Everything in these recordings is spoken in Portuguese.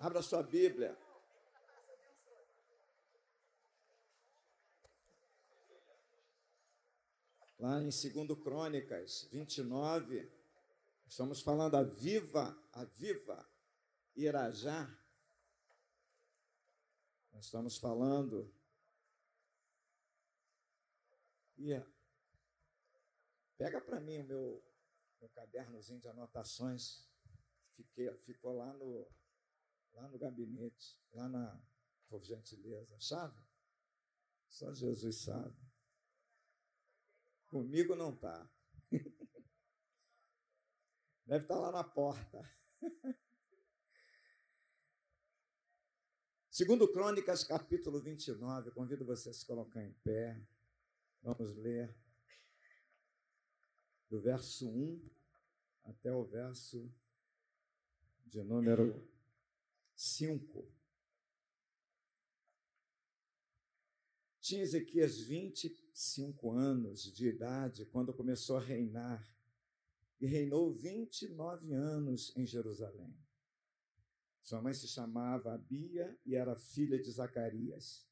Abra sua Bíblia. Lá em 2 Crônicas 29, estamos falando a viva, a viva Irajá. Nós estamos falando. Yeah. Pega para mim o meu, meu cadernozinho de anotações. Fiquei, ficou lá no, lá no gabinete, lá na, por gentileza. Chave? Só Jesus sabe. Comigo não está. Deve estar tá lá na porta. Segundo Crônicas, capítulo 29, convido você a se colocar em pé. Vamos ler do verso 1 até o verso de número 5. Tinha Ezequias 25 anos de idade quando começou a reinar e reinou 29 anos em Jerusalém. Sua mãe se chamava Abia e era filha de Zacarias.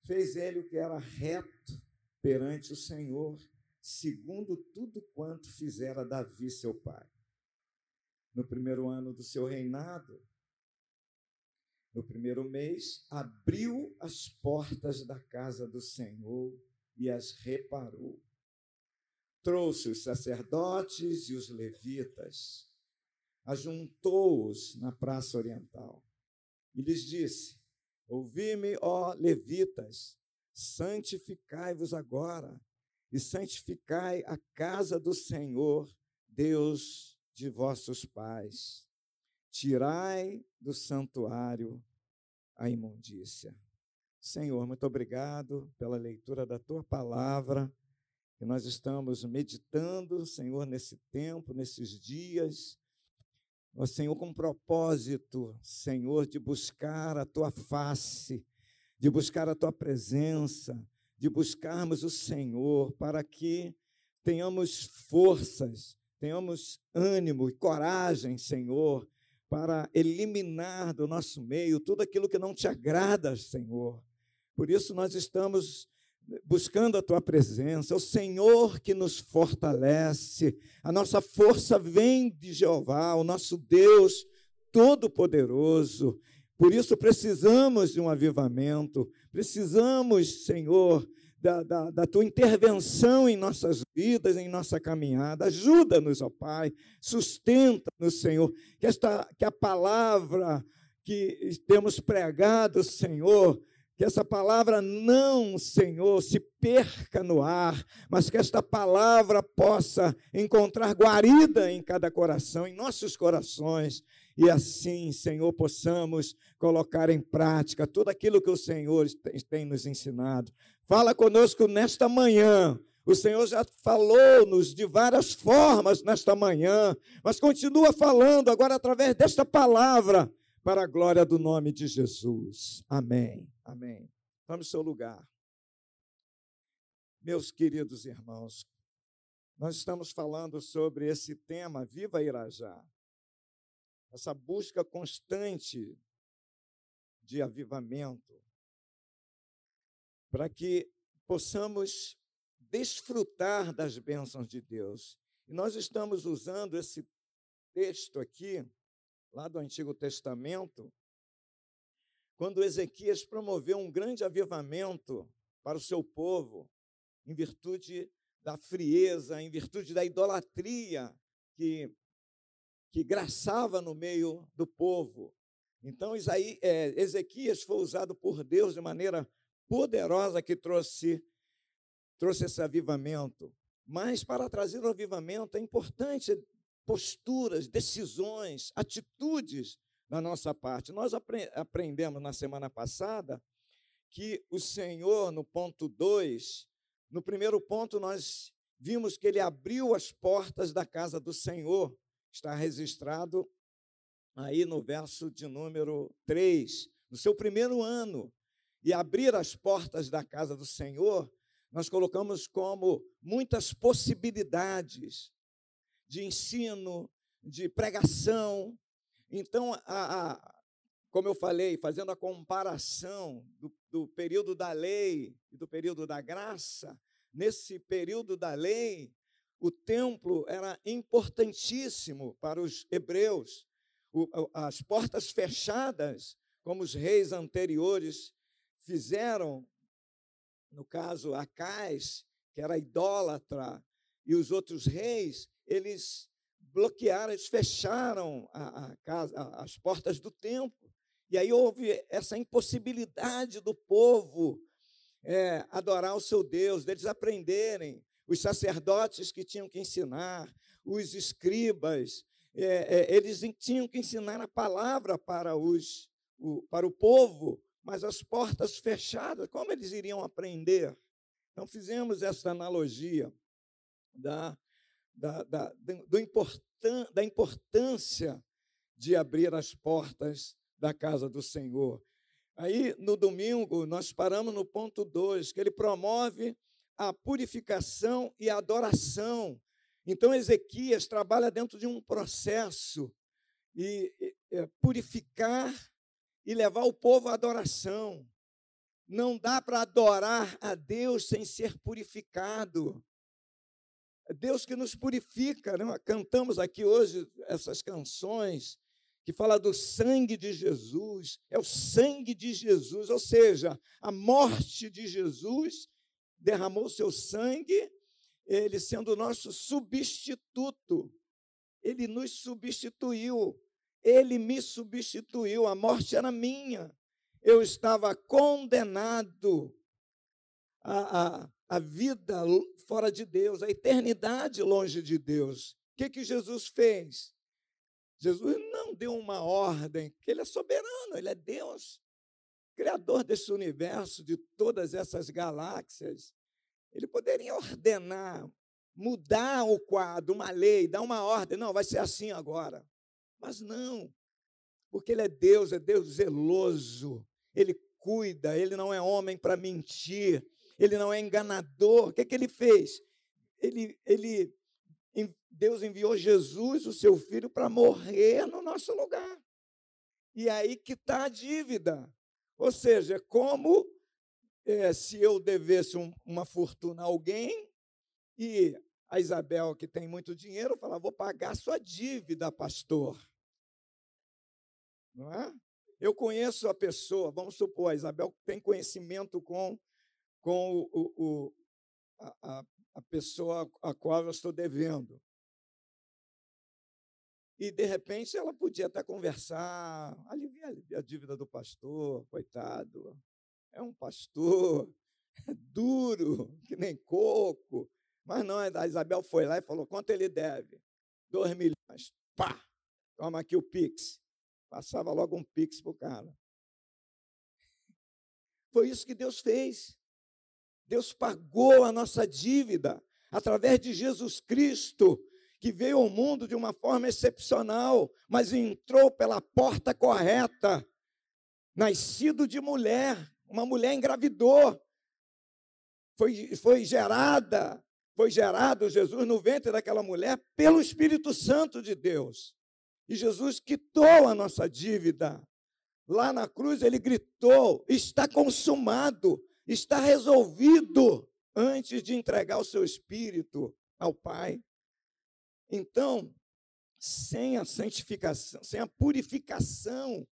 Fez ele o que era reto perante o Senhor, segundo tudo quanto fizera Davi, seu pai. No primeiro ano do seu reinado, no primeiro mês, abriu as portas da casa do Senhor e as reparou. Trouxe os sacerdotes e os levitas, ajuntou-os na praça oriental e lhes disse: Ouvi-me, ó levitas, santificai-vos agora e santificai a casa do Senhor, Deus de vossos pais tirai do santuário a imundícia. Senhor, muito obrigado pela leitura da tua palavra, que nós estamos meditando, Senhor, nesse tempo, nesses dias. Ó Senhor, com propósito, Senhor, de buscar a tua face, de buscar a tua presença, de buscarmos o Senhor, para que tenhamos forças, tenhamos ânimo e coragem, Senhor, para eliminar do nosso meio tudo aquilo que não te agrada, Senhor. Por isso nós estamos buscando a tua presença, o Senhor que nos fortalece. A nossa força vem de Jeová, o nosso Deus todo-poderoso. Por isso precisamos de um avivamento, precisamos, Senhor, da, da, da, tua intervenção em nossas vidas, em nossa caminhada. Ajuda-nos, ó Pai, sustenta-nos, Senhor, que, esta, que a palavra que temos pregado, Senhor, que essa palavra não, Senhor, se perca no ar, mas que esta palavra possa encontrar guarida em cada coração, em nossos corações, e assim, Senhor, possamos colocar em prática tudo aquilo que o Senhor tem nos ensinado. Fala conosco nesta manhã. O Senhor já falou-nos de várias formas nesta manhã, mas continua falando agora através desta palavra, para a glória do nome de Jesus. Amém. Amém. Vamos ao seu lugar. Meus queridos irmãos, nós estamos falando sobre esse tema, Viva Irajá essa busca constante de avivamento, para que possamos desfrutar das bênçãos de Deus. E nós estamos usando esse texto aqui, lá do Antigo Testamento, quando Ezequias promoveu um grande avivamento para o seu povo, em virtude da frieza, em virtude da idolatria que que graçava no meio do povo. Então, Isaí, é, Ezequias foi usado por Deus de maneira poderosa que trouxe, trouxe esse avivamento. Mas para trazer o avivamento é importante posturas, decisões, atitudes da nossa parte. Nós apre aprendemos na semana passada que o Senhor, no ponto 2, no primeiro ponto, nós vimos que ele abriu as portas da casa do Senhor está registrado aí no verso de número 3. No seu primeiro ano, e abrir as portas da casa do Senhor, nós colocamos como muitas possibilidades de ensino, de pregação. Então, a, a, como eu falei, fazendo a comparação do, do período da lei e do período da graça, nesse período da lei, o templo era importantíssimo para os hebreus. O, as portas fechadas, como os reis anteriores fizeram, no caso Acais, que era idólatra, e os outros reis, eles bloquearam, eles fecharam a, a casa, as portas do templo. E aí houve essa impossibilidade do povo é, adorar o seu Deus, deles aprenderem, os sacerdotes que tinham que ensinar, os escribas, é, é, eles tinham que ensinar a palavra para, os, o, para o povo, mas as portas fechadas, como eles iriam aprender? Então, fizemos essa analogia da, da, da, do importan, da importância de abrir as portas da casa do Senhor. Aí, no domingo, nós paramos no ponto 2, que ele promove a purificação e a adoração. Então, Ezequias trabalha dentro de um processo e, é, purificar e levar o povo à adoração. Não dá para adorar a Deus sem ser purificado. Deus que nos purifica. Né? Cantamos aqui hoje essas canções que fala do sangue de Jesus, é o sangue de Jesus, ou seja, a morte de Jesus derramou seu sangue, ele sendo o nosso substituto, ele nos substituiu, ele me substituiu, a morte era minha, eu estava condenado à, à, à vida fora de Deus, à eternidade longe de Deus. O que, que Jesus fez? Jesus não deu uma ordem, que ele é soberano, ele é Deus, criador desse universo, de todas essas galáxias. Ele poderia ordenar, mudar o quadro, uma lei, dar uma ordem, não, vai ser assim agora. Mas não, porque ele é Deus, é Deus zeloso, ele cuida, ele não é homem para mentir, ele não é enganador. O que, é que ele fez? Ele, ele Deus enviou Jesus, o seu filho, para morrer no nosso lugar. E aí que está a dívida. Ou seja, como é, se eu devesse um, uma fortuna a alguém e a Isabel, que tem muito dinheiro, fala: vou pagar sua dívida, pastor. Não é? Eu conheço a pessoa, vamos supor, a Isabel tem conhecimento com, com o, o, a, a pessoa a qual eu estou devendo. E, de repente, ela podia até conversar, aliviar a dívida do pastor, coitado. É um pastor é duro, que nem coco. Mas não, a Isabel foi lá e falou: quanto ele deve? Dois milhões. Pá! Toma aqui o Pix. Passava logo um Pix para o cara. Foi isso que Deus fez. Deus pagou a nossa dívida através de Jesus Cristo que veio ao mundo de uma forma excepcional, mas entrou pela porta correta, nascido de mulher, uma mulher engravidou, foi, foi gerada, foi gerado Jesus no ventre daquela mulher pelo Espírito Santo de Deus. E Jesus quitou a nossa dívida. Lá na cruz ele gritou: está consumado, está resolvido, antes de entregar o seu espírito ao Pai. Então, sem a santificação, sem a purificação,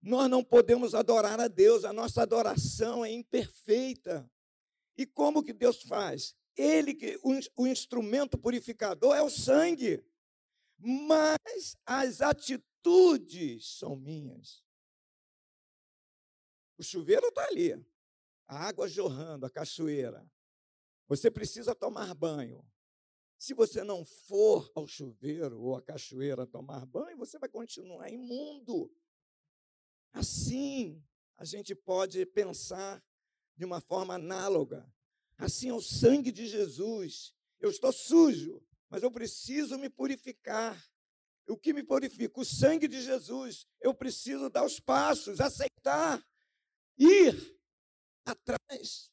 nós não podemos adorar a Deus, a nossa adoração é imperfeita. E como que Deus faz? Ele que o, o instrumento purificador é o sangue. Mas as atitudes são minhas. O chuveiro está ali, a água jorrando, a cachoeira. Você precisa tomar banho. Se você não for ao chuveiro ou à cachoeira tomar banho, você vai continuar imundo. Assim, a gente pode pensar de uma forma análoga. Assim é o sangue de Jesus. Eu estou sujo, mas eu preciso me purificar. O que me purifica? O sangue de Jesus. Eu preciso dar os passos, aceitar, ir atrás.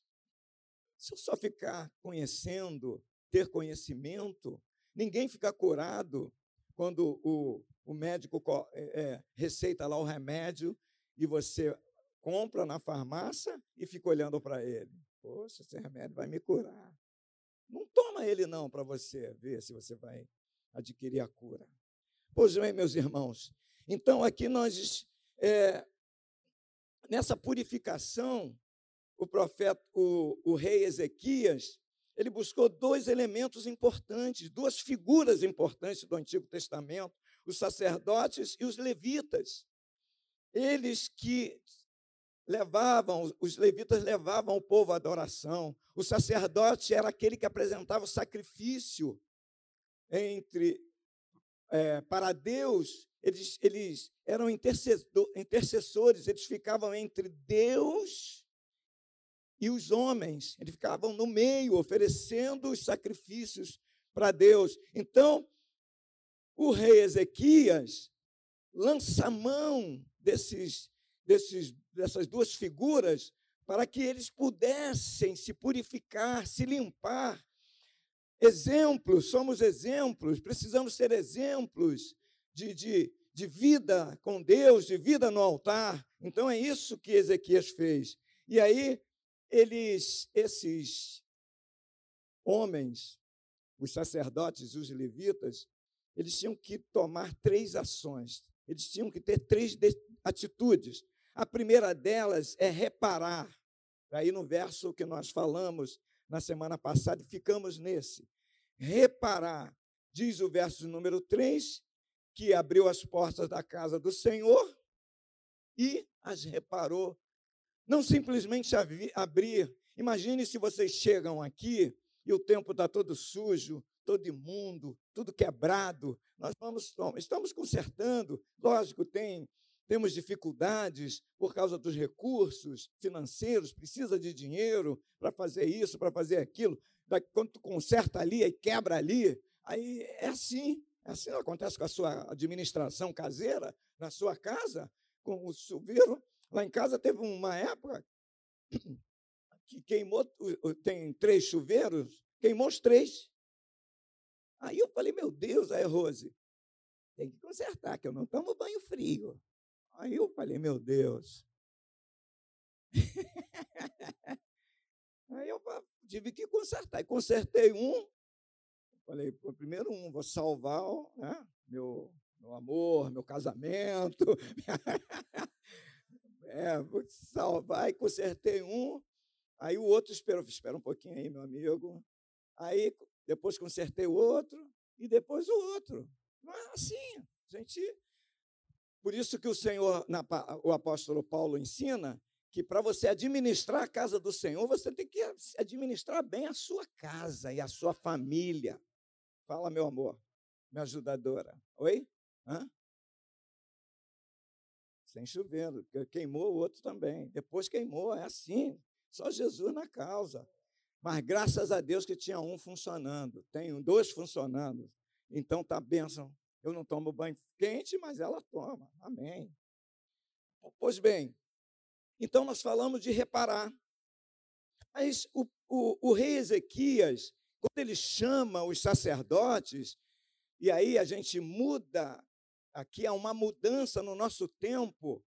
Se eu só ficar conhecendo ter conhecimento. Ninguém fica curado quando o, o médico é, é, receita lá o remédio e você compra na farmácia e fica olhando para ele. Poxa, esse remédio vai me curar. Não toma ele não para você ver se você vai adquirir a cura. Pois bem, meus irmãos, então aqui nós, é, nessa purificação, o profeta, o, o rei Ezequias, ele buscou dois elementos importantes, duas figuras importantes do Antigo Testamento, os sacerdotes e os levitas. Eles que levavam, os levitas levavam o povo à adoração. O sacerdote era aquele que apresentava o sacrifício entre é, para Deus. Eles, eles eram intercessores, eles ficavam entre Deus e os homens. Eles ficavam no meio, oferecendo os sacrifícios para Deus. Então, o rei Ezequias lança mão desses, desses dessas duas figuras para que eles pudessem se purificar, se limpar. Exemplos, somos exemplos, precisamos ser exemplos de, de, de vida com Deus, de vida no altar. Então é isso que Ezequias fez. E aí, eles, esses homens, os sacerdotes os levitas, eles tinham que tomar três ações, eles tinham que ter três atitudes. A primeira delas é reparar. Aí no verso que nós falamos na semana passada, ficamos nesse. Reparar. Diz o verso número 3 que abriu as portas da casa do Senhor e as reparou. Não simplesmente abrir. Imagine se vocês chegam aqui e o tempo está todo sujo, todo imundo, tudo quebrado. Nós vamos, estamos consertando. Lógico, tem temos dificuldades por causa dos recursos financeiros, precisa de dinheiro para fazer isso, para fazer aquilo. Quando tu conserta ali e quebra ali, aí é assim. É assim acontece com a sua administração caseira, na sua casa, com o chuveiro. Lá em casa teve uma época que queimou, tem três chuveiros, queimou os três. Aí eu falei, meu Deus, aí Rose, tem que consertar, que eu não tomo banho frio. Aí eu falei, meu Deus. Aí eu tive que consertar. E consertei um. Falei, primeiro um, vou salvar né, meu, meu amor, meu casamento. é, vou salvar. E consertei um. Aí o outro esperou, espera um pouquinho aí, meu amigo. Aí depois consertei o outro e depois o outro. Não é assim. A gente por isso que o Senhor, o apóstolo Paulo ensina que para você administrar a casa do Senhor, você tem que administrar bem a sua casa e a sua família. Fala, meu amor, minha ajudadora. Oi? Hã? Sem chovendo, queimou o outro também. Depois queimou, é assim. Só Jesus na causa. Mas graças a Deus que tinha um funcionando, tem dois funcionando. Então tá bênção eu não tomo banho quente, mas ela toma. Amém. Pois bem, então nós falamos de reparar. Mas o, o, o rei Ezequias, quando ele chama os sacerdotes, e aí a gente muda, aqui há uma mudança no nosso tempo,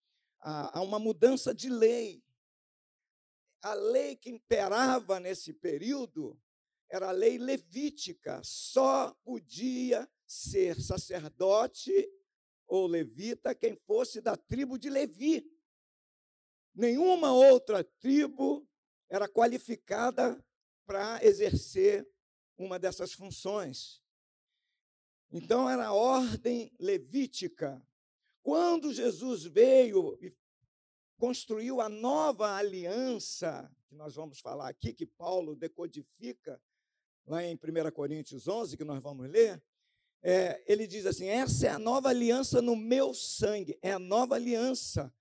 há uma mudança de lei. A lei que imperava nesse período era a lei levítica, só podia ser sacerdote ou levita quem fosse da tribo de Levi. Nenhuma outra tribo era qualificada para exercer uma dessas funções. Então era a ordem levítica. Quando Jesus veio e construiu a nova aliança, que nós vamos falar aqui, que Paulo decodifica lá em 1 Coríntios 11, que nós vamos ler, é, ele diz assim: essa é a nova aliança no meu sangue, é a nova aliança.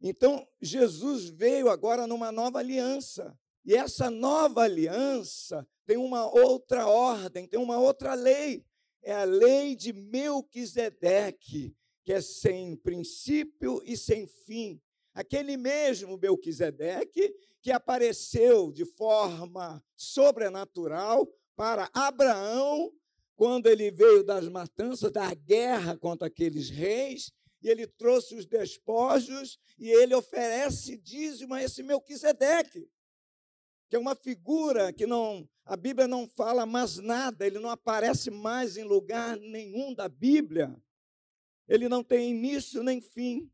Então, Jesus veio agora numa nova aliança. E essa nova aliança tem uma outra ordem, tem uma outra lei. É a lei de Melquisedeque, que é sem princípio e sem fim. Aquele mesmo Melquisedeque que apareceu de forma sobrenatural para Abraão quando ele veio das matanças, da guerra contra aqueles reis, e ele trouxe os despojos e ele oferece dízimo a esse Melquisedeque, que é uma figura que não a Bíblia não fala mais nada, ele não aparece mais em lugar nenhum da Bíblia. Ele não tem início nem fim.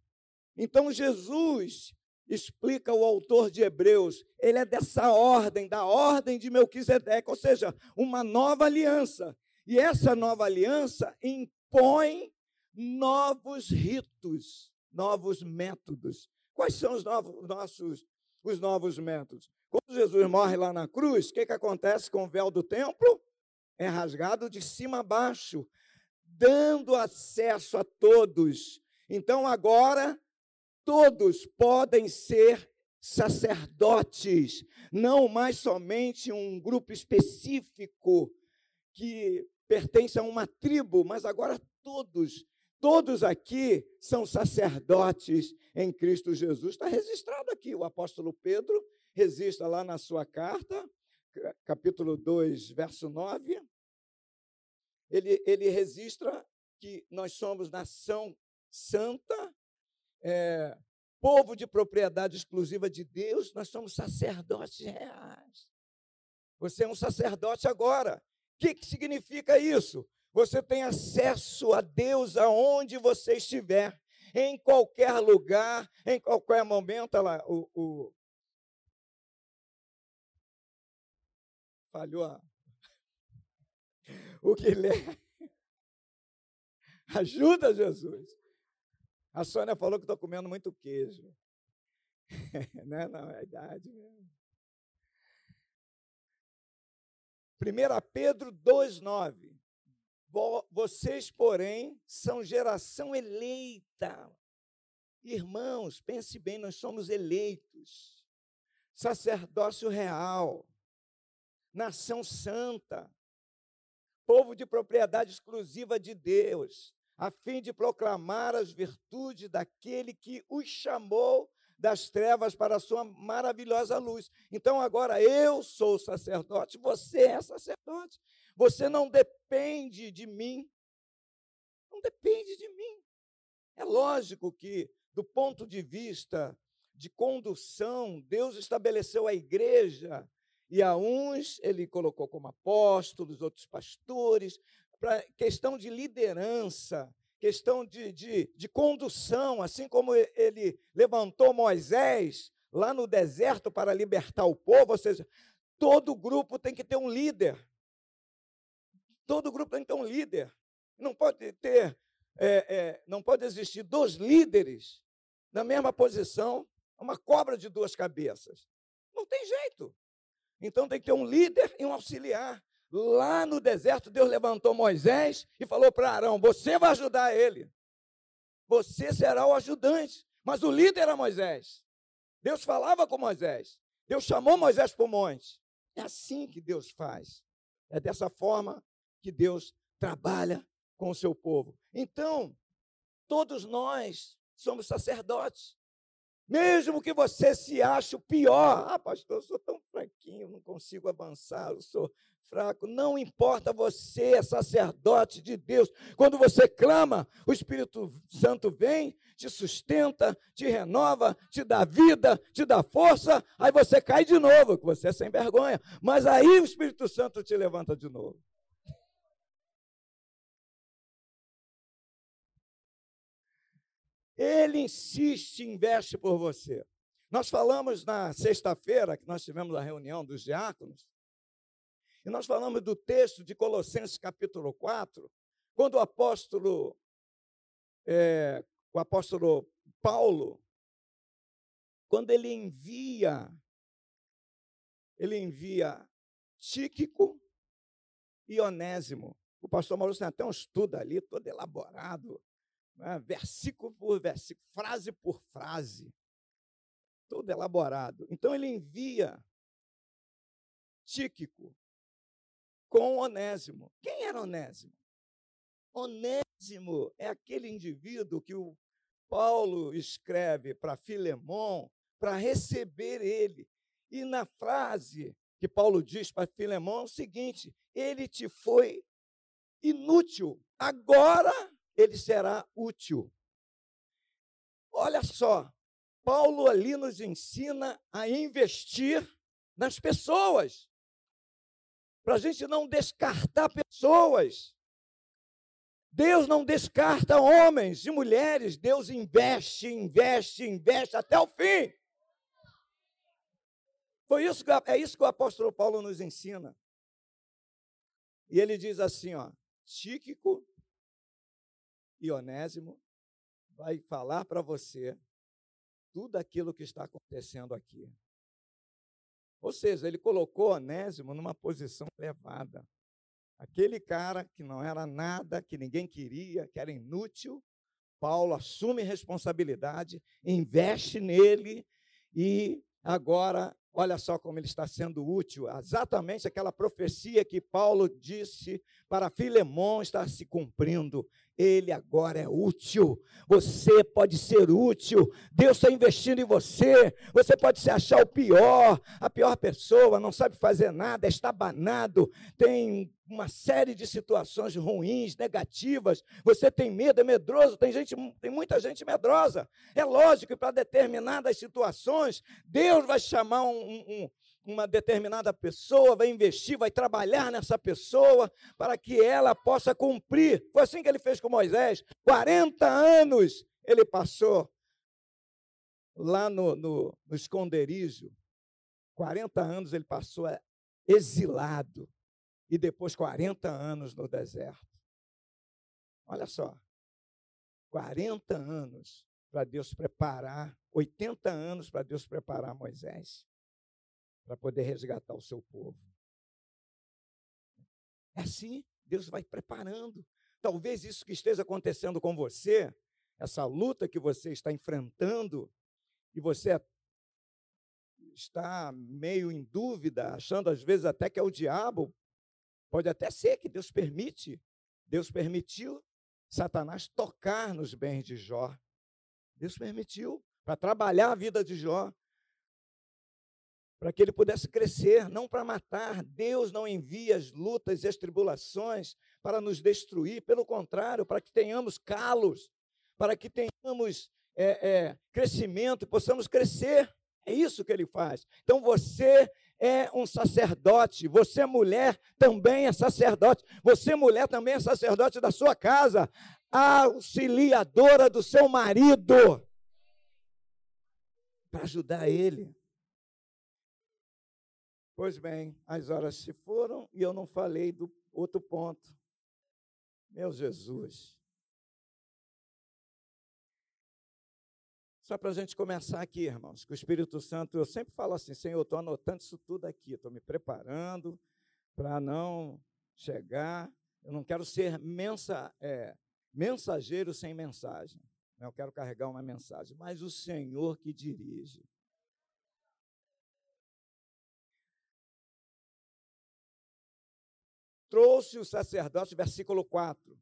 Então Jesus explica o autor de Hebreus, ele é dessa ordem, da ordem de Melquisedeque, ou seja, uma nova aliança. E essa nova aliança impõe novos ritos, novos métodos. Quais são os novos, nossos os novos métodos? Quando Jesus morre lá na cruz, o que, que acontece com o véu do templo? É rasgado de cima a baixo, dando acesso a todos. Então agora todos podem ser sacerdotes, não mais somente um grupo específico que pertence a uma tribo, mas agora todos Todos aqui são sacerdotes em Cristo Jesus. Está registrado aqui. O apóstolo Pedro registra lá na sua carta, capítulo 2, verso 9. Ele, ele registra que nós somos nação santa, é, povo de propriedade exclusiva de Deus, nós somos sacerdotes reais. Você é um sacerdote agora. Que, que significa isso? Você tem acesso a Deus aonde você estiver, em qualquer lugar, em qualquer momento. Olha lá, o, o... falhou a... o Guilherme. Ajuda, Jesus. A Sônia falou que estou comendo muito queijo. né? Não, é a idade mesmo. 1 Pedro 2,9. Vocês, porém, são geração eleita. Irmãos, pense bem, nós somos eleitos. Sacerdócio real, nação santa, povo de propriedade exclusiva de Deus, a fim de proclamar as virtudes daquele que os chamou das trevas para a sua maravilhosa luz. Então agora eu sou sacerdote, você é sacerdote. Você não depende de mim. Não depende de mim. É lógico que, do ponto de vista de condução, Deus estabeleceu a igreja e a uns ele colocou como apóstolos, outros pastores, para questão de liderança, questão de, de, de condução, assim como ele levantou Moisés lá no deserto para libertar o povo, ou seja, todo grupo tem que ter um líder. Todo grupo tem que ter um líder. Não pode ter, é, é, não pode existir dois líderes na mesma posição, uma cobra de duas cabeças. Não tem jeito. Então tem que ter um líder e um auxiliar. Lá no deserto, Deus levantou Moisés e falou para Arão: Você vai ajudar ele. Você será o ajudante. Mas o líder era Moisés. Deus falava com Moisés. Deus chamou Moisés para o monte. É assim que Deus faz. É dessa forma que Deus trabalha com o seu povo. Então, todos nós somos sacerdotes. Mesmo que você se ache o pior, ah, pastor, eu sou tão fraquinho, não consigo avançar, eu sou fraco. Não importa, você é sacerdote de Deus. Quando você clama, o Espírito Santo vem, te sustenta, te renova, te dá vida, te dá força, aí você cai de novo, que você é sem vergonha. Mas aí o Espírito Santo te levanta de novo. Ele insiste, investe por você. Nós falamos na sexta-feira, que nós tivemos a reunião dos diáconos, e nós falamos do texto de Colossenses capítulo 4, quando o apóstolo, é, o apóstolo Paulo, quando ele envia, ele envia Tíquico e Onésimo. O pastor Maurício tem até um estudo ali, todo elaborado, né, versículo por versículo, frase por frase, todo elaborado. Então ele envia Tíquico com Onésimo. Quem era Onésimo? Onésimo é aquele indivíduo que o Paulo escreve para Filemão para receber ele. E na frase que Paulo diz para Filemão é o seguinte: ele te foi inútil, agora ele será útil. Olha só, Paulo ali nos ensina a investir nas pessoas, para a gente não descartar pessoas. Deus não descarta homens e mulheres, Deus investe, investe, investe até o fim. Foi isso que, é isso que o apóstolo Paulo nos ensina. E ele diz assim, ó, Tíquico e Onésimo vai falar para você tudo aquilo que está acontecendo aqui. Ou seja, ele colocou Onésimo numa posição elevada. Aquele cara que não era nada, que ninguém queria, que era inútil, Paulo assume responsabilidade, investe nele e agora, olha só como ele está sendo útil. Exatamente aquela profecia que Paulo disse para Filemão está se cumprindo ele agora é útil. Você pode ser útil. Deus está investindo em você. Você pode se achar o pior, a pior pessoa, não sabe fazer nada, está banado, tem uma série de situações ruins, negativas. Você tem medo, é medroso. Tem gente, tem muita gente medrosa. É lógico que para determinadas situações, Deus vai chamar um, um uma determinada pessoa, vai investir, vai trabalhar nessa pessoa para que ela possa cumprir. Foi assim que ele fez com Moisés. 40 anos ele passou lá no, no, no esconderijo. 40 anos ele passou exilado. E depois 40 anos no deserto. Olha só. 40 anos para Deus preparar, 80 anos para Deus preparar Moisés para poder resgatar o seu povo. É assim, Deus vai preparando. Talvez isso que esteja acontecendo com você, essa luta que você está enfrentando, e você está meio em dúvida, achando às vezes até que é o diabo, pode até ser que Deus permite. Deus permitiu Satanás tocar nos bens de Jó. Deus permitiu para trabalhar a vida de Jó para que ele pudesse crescer, não para matar. Deus não envia as lutas e as tribulações para nos destruir, pelo contrário, para que tenhamos calos, para que tenhamos é, é, crescimento possamos crescer. É isso que ele faz. Então você é um sacerdote, você mulher também é sacerdote, você mulher também é sacerdote da sua casa, auxiliadora do seu marido, para ajudar ele. Pois bem, as horas se foram e eu não falei do outro ponto. Meu Jesus. Só para a gente começar aqui, irmãos, que o Espírito Santo, eu sempre falo assim, Senhor, estou anotando isso tudo aqui, estou me preparando para não chegar, eu não quero ser mensa, é, mensageiro sem mensagem, eu quero carregar uma mensagem, mas o Senhor que dirige. Trouxe o sacerdote, versículo 4.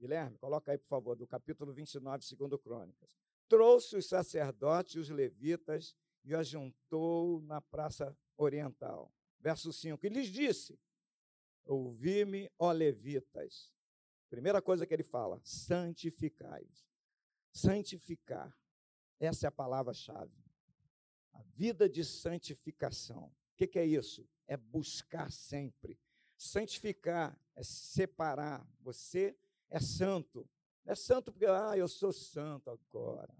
Guilherme, coloca aí, por favor, do capítulo 29, segundo Crônicas. Trouxe os sacerdotes e os levitas e os juntou na praça oriental. Verso 5. E lhes disse: Ouvi-me, ó levitas. Primeira coisa que ele fala: santificai-vos. Santificar. Essa é a palavra-chave. A vida de santificação. O que é isso? É buscar sempre Santificar é separar. Você é santo. Não é santo porque, ah, eu sou santo agora.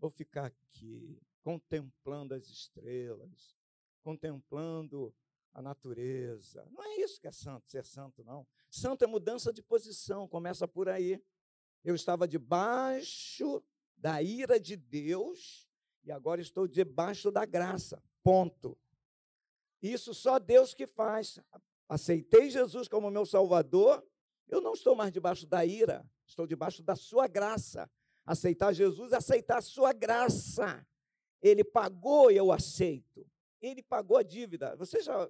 Vou ficar aqui, contemplando as estrelas, contemplando a natureza. Não é isso que é santo, ser santo, não. Santo é mudança de posição, começa por aí. Eu estava debaixo da ira de Deus e agora estou debaixo da graça. Ponto. Isso só Deus que faz aceitei Jesus como meu Salvador, eu não estou mais debaixo da ira, estou debaixo da sua graça. Aceitar Jesus é aceitar a sua graça. Ele pagou e eu aceito. Ele pagou a dívida. Vocês já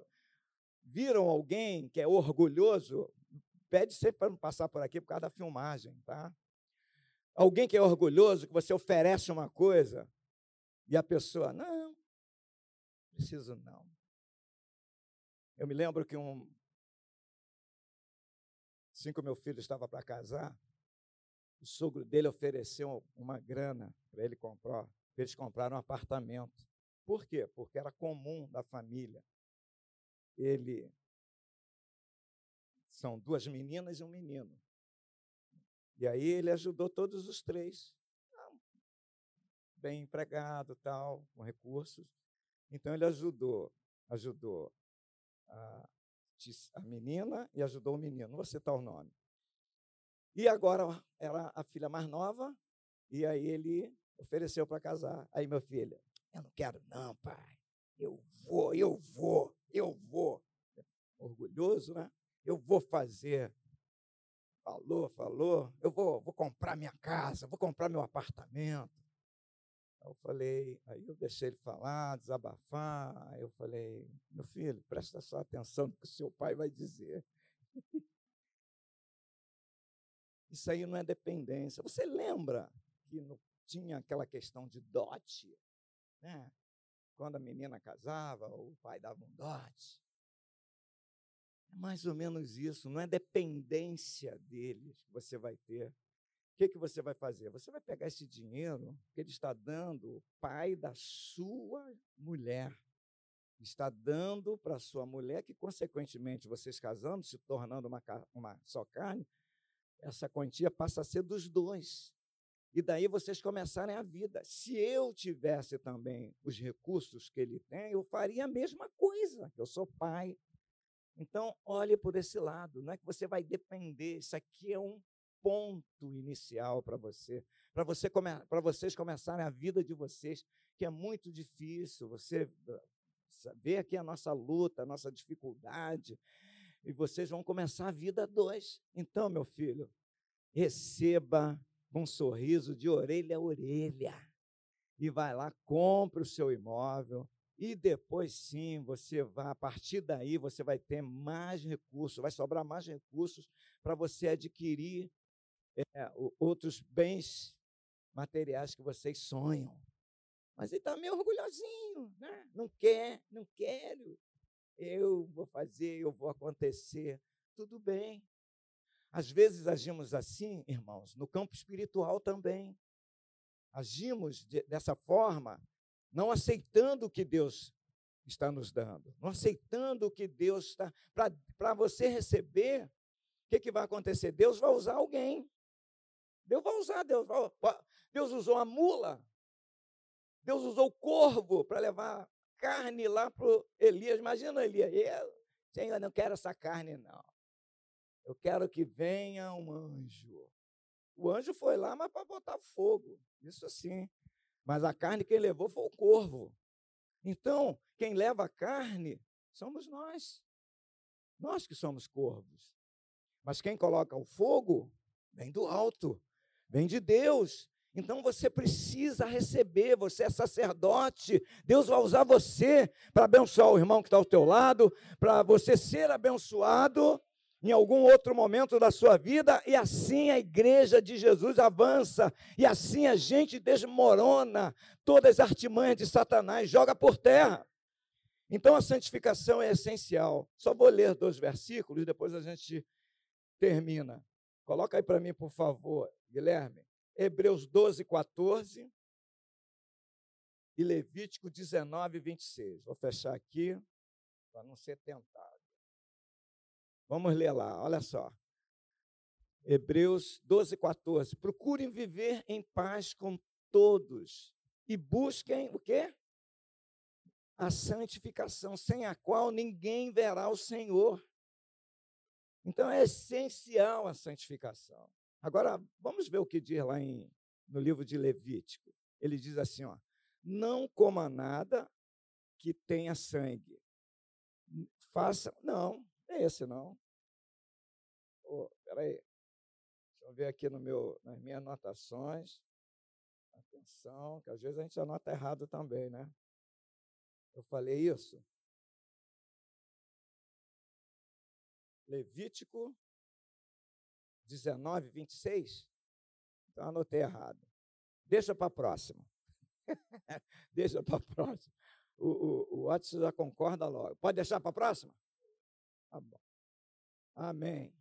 viram alguém que é orgulhoso? Pede sempre para não passar por aqui por causa da filmagem, tá? Alguém que é orgulhoso, que você oferece uma coisa e a pessoa, não, preciso não. Eu me lembro que um, assim que meu filho estava para casar, o sogro dele ofereceu uma grana para ele comprar, para eles compraram um apartamento. Por quê? Porque era comum da família. Ele são duas meninas e um menino. E aí ele ajudou todos os três, bem empregado, tal, com recursos. Então ele ajudou, ajudou a, a menina e ajudou o menino. Não vou citar o nome. E agora era a filha mais nova, e aí ele ofereceu para casar. Aí meu filho, eu não quero não, pai. Eu vou, eu vou, eu vou. Orgulhoso, né? Eu vou fazer. Falou, falou. Eu vou, vou comprar minha casa, vou comprar meu apartamento. Eu falei, aí eu deixei ele falar, desabafar. Aí eu falei, meu filho, presta só atenção no que o seu pai vai dizer. Isso aí não é dependência. Você lembra que no, tinha aquela questão de dote? Né? Quando a menina casava, o pai dava um dote. É mais ou menos isso, não é dependência deles que você vai ter. O que, que você vai fazer? Você vai pegar esse dinheiro que ele está dando, o pai da sua mulher, está dando para sua mulher, que, consequentemente, vocês casando, se tornando uma, uma só carne, essa quantia passa a ser dos dois. E daí vocês começarem a vida. Se eu tivesse também os recursos que ele tem, eu faria a mesma coisa. Eu sou pai. Então, olhe por esse lado. Não é que você vai depender. Isso aqui é um ponto inicial para você, para você come, vocês começarem a vida de vocês, que é muito difícil. Você ver aqui a nossa luta, a nossa dificuldade, e vocês vão começar a vida dois. Então, meu filho, receba um sorriso de orelha a orelha. E vai lá, compre o seu imóvel. E depois sim, você vai, a partir daí, você vai ter mais recursos, vai sobrar mais recursos para você adquirir é, outros bens materiais que vocês sonham. Mas ele está meio orgulhosinho, né? não quer, não quero. Eu vou fazer, eu vou acontecer. Tudo bem. Às vezes agimos assim, irmãos, no campo espiritual também. Agimos de, dessa forma, não aceitando o que Deus está nos dando, não aceitando o que Deus está. Para você receber, o que, que vai acontecer? Deus vai usar alguém. Deus vai usar, Deus, Deus usou a mula, Deus usou o corvo para levar carne lá para Elias. Imagina Elias, eu, Senhor, não quero essa carne, não. Eu quero que venha um anjo. O anjo foi lá, mas para botar fogo. Isso sim. Mas a carne quem levou foi o corvo. Então, quem leva a carne somos nós. Nós que somos corvos. Mas quem coloca o fogo vem do alto, vem de Deus. Então você precisa receber, você é sacerdote. Deus vai usar você para abençoar o irmão que está ao teu lado, para você ser abençoado em algum outro momento da sua vida, e assim a igreja de Jesus avança, e assim a gente desmorona todas as artimanhas de Satanás, joga por terra. Então a santificação é essencial. Só vou ler dois versículos, depois a gente termina. Coloca aí para mim, por favor, Guilherme. Hebreus 12, 14 e Levítico 19, 26. Vou fechar aqui para não ser tentado. Vamos ler lá, olha só. Hebreus 12, 14. Procurem viver em paz com todos e busquem o quê? A santificação, sem a qual ninguém verá o Senhor. Então é essencial a santificação. Agora, vamos ver o que diz lá em, no livro de Levítico. Ele diz assim: ó, não coma nada que tenha sangue. Faça. Não, é esse não. Oh, peraí. Deixa eu ver aqui no meu, nas minhas anotações. Atenção, que às vezes a gente anota errado também, né? Eu falei isso? Levítico 19, 26? Então anotei errado. Deixa para a próxima. Deixa para a próxima. O, o, o Watson já concorda logo. Pode deixar para a próxima? Tá bom. Amém.